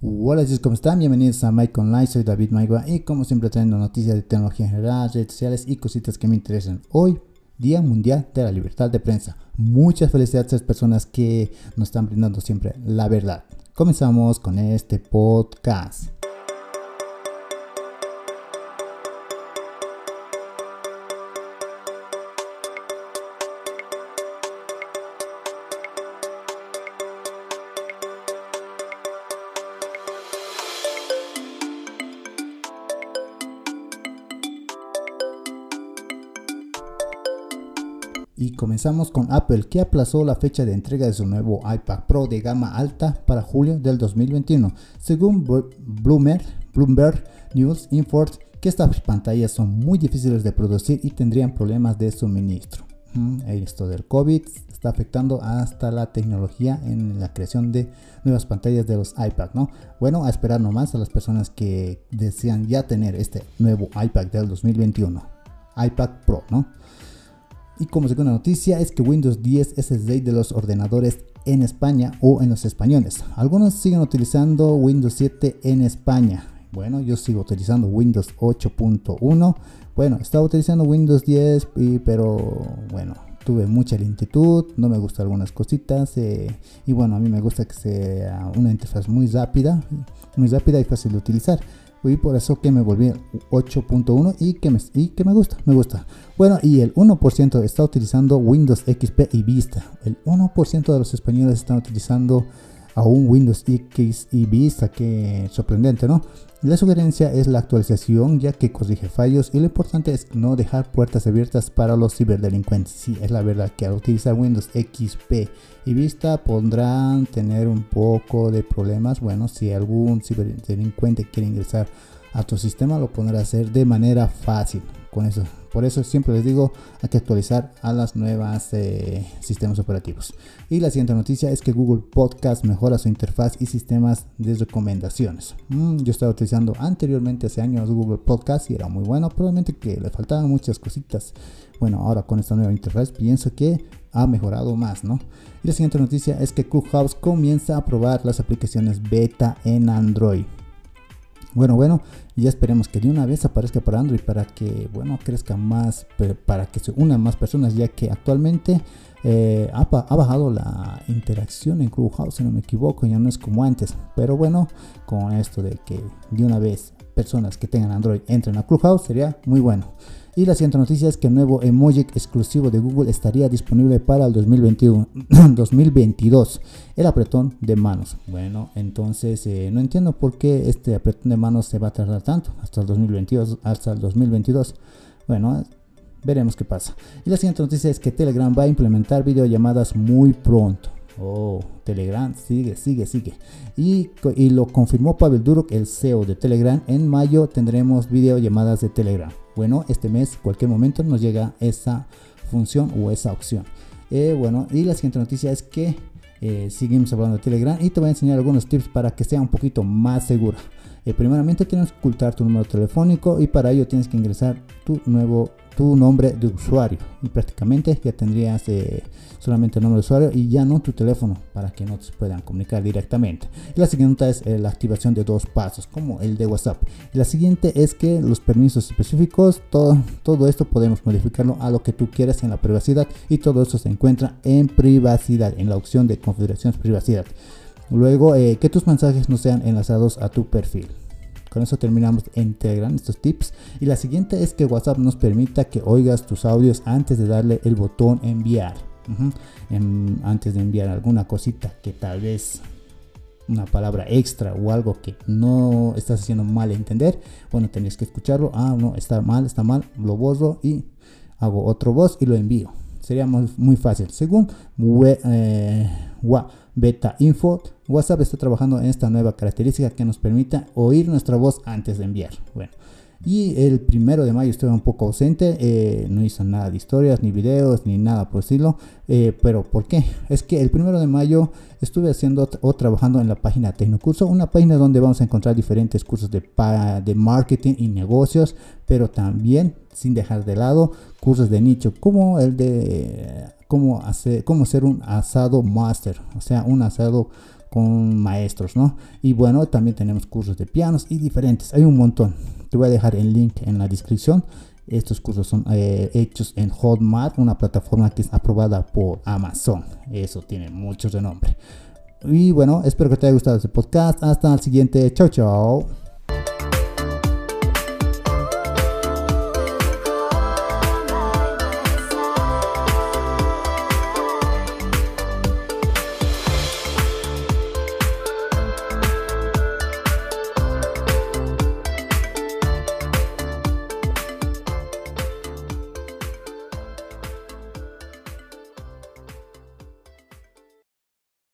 Hola chicos, ¿cómo están? Bienvenidos a Mike Online, soy David Maigua y como siempre trayendo noticias de tecnología en general, redes sociales y cositas que me interesan. Hoy, Día Mundial de la Libertad de Prensa. Muchas felicidades a las personas que nos están brindando siempre la verdad. Comenzamos con este podcast. Y comenzamos con Apple, que aplazó la fecha de entrega de su nuevo iPad Pro de gama alta para julio del 2021. Según Bloomberg, Bloomberg News Infort, que estas pantallas son muy difíciles de producir y tendrían problemas de suministro. Mm, esto del COVID está afectando hasta la tecnología en la creación de nuevas pantallas de los iPad, ¿no? Bueno, a esperar nomás a las personas que desean ya tener este nuevo iPad del 2021, iPad Pro, ¿no? Y como segunda noticia es que Windows 10 es el rey de los ordenadores en España o en los españoles. Algunos siguen utilizando Windows 7 en España. Bueno, yo sigo utilizando Windows 8.1. Bueno, estaba utilizando Windows 10, pero bueno, tuve mucha lentitud, no me gustan algunas cositas. Eh, y bueno, a mí me gusta que sea una interfaz muy rápida, muy rápida y fácil de utilizar y por eso que me volví 8.1 y, que me, y que me gusta, me gusta. Bueno, y el 1% está utilizando Windows XP y Vista. El 1% de los españoles están utilizando aún Windows X y Vista, que sorprendente, ¿no? La sugerencia es la actualización ya que corrige fallos y lo importante es no dejar puertas abiertas para los ciberdelincuentes. Sí, es la verdad que al utilizar Windows XP y Vista podrán tener un poco de problemas. Bueno, si algún ciberdelincuente quiere ingresar a tu sistema lo podrá hacer de manera fácil con eso por eso siempre les digo, hay que actualizar a las nuevas eh, sistemas operativos. Y la siguiente noticia es que Google Podcast mejora su interfaz y sistemas de recomendaciones. Mm, yo estaba utilizando anteriormente hace años Google Podcast y era muy bueno, probablemente que le faltaban muchas cositas. Bueno, ahora con esta nueva interfaz pienso que ha mejorado más, ¿no? Y la siguiente noticia es que Clubhouse comienza a probar las aplicaciones beta en Android. Bueno, bueno, ya esperemos que de una vez aparezca para Android para que, bueno, crezca más, para que se unan más personas, ya que actualmente eh, ha, bajado la interacción en Clubhouse, si no me equivoco, ya no es como antes. Pero bueno, con esto de que de una vez personas que tengan Android entren a Clubhouse sería muy bueno. Y la siguiente noticia es que el nuevo emoji exclusivo de Google estaría disponible para el 2021, 2022. El apretón de manos. Bueno, entonces eh, no entiendo por qué este apretón de manos se va a tardar tanto. Hasta el 2022. Hasta el 2022. Bueno, veremos qué pasa. Y la siguiente noticia es que Telegram va a implementar videollamadas muy pronto. Oh, Telegram sigue, sigue, sigue. Y, y lo confirmó Pavel Durok, el CEO de Telegram. En mayo tendremos videollamadas de Telegram. Bueno, este mes, cualquier momento, nos llega esa función o esa opción. Eh, bueno, y la siguiente noticia es que eh, seguimos hablando de Telegram y te voy a enseñar algunos tips para que sea un poquito más segura. Eh, primeramente tienes que ocultar tu número telefónico y para ello tienes que ingresar tu nuevo tu nombre de usuario y prácticamente ya tendrías eh, solamente el nombre de usuario y ya no tu teléfono para que no te puedan comunicar directamente. Y la siguiente es eh, la activación de dos pasos como el de WhatsApp. La siguiente es que los permisos específicos, todo, todo esto podemos modificarlo a lo que tú quieras en la privacidad y todo esto se encuentra en privacidad, en la opción de configuraciones privacidad. Luego, eh, que tus mensajes no sean enlazados a tu perfil. Con eso terminamos en estos tips. Y la siguiente es que WhatsApp nos permita que oigas tus audios antes de darle el botón enviar. antes de enviar alguna cosita que tal vez una palabra extra o algo que no estás haciendo mal entender, bueno, tenías que escucharlo. Ah, no, está mal, está mal, lo borro y hago otro voz y lo envío. Sería muy, fácil. Según eh, Beta Info, WhatsApp está trabajando en esta nueva característica que nos permita oír nuestra voz antes de enviar. Bueno, y el primero de mayo estuve un poco ausente, eh, no hizo nada de historias, ni videos, ni nada por estilo. Eh, pero ¿por qué? Es que el primero de mayo estuve haciendo o trabajando en la página Tecnocurso, una página donde vamos a encontrar diferentes cursos de, de marketing y negocios, pero también sin dejar de lado cursos de nicho como el de cómo hacer cómo hacer un asado master, o sea, un asado con maestros, ¿no? Y bueno, también tenemos cursos de pianos y diferentes, hay un montón. Te voy a dejar el link en la descripción. Estos cursos son eh, hechos en Hotmart, una plataforma que es aprobada por Amazon. Eso tiene mucho renombre. Y bueno, espero que te haya gustado este podcast. Hasta el siguiente. Chao, chao.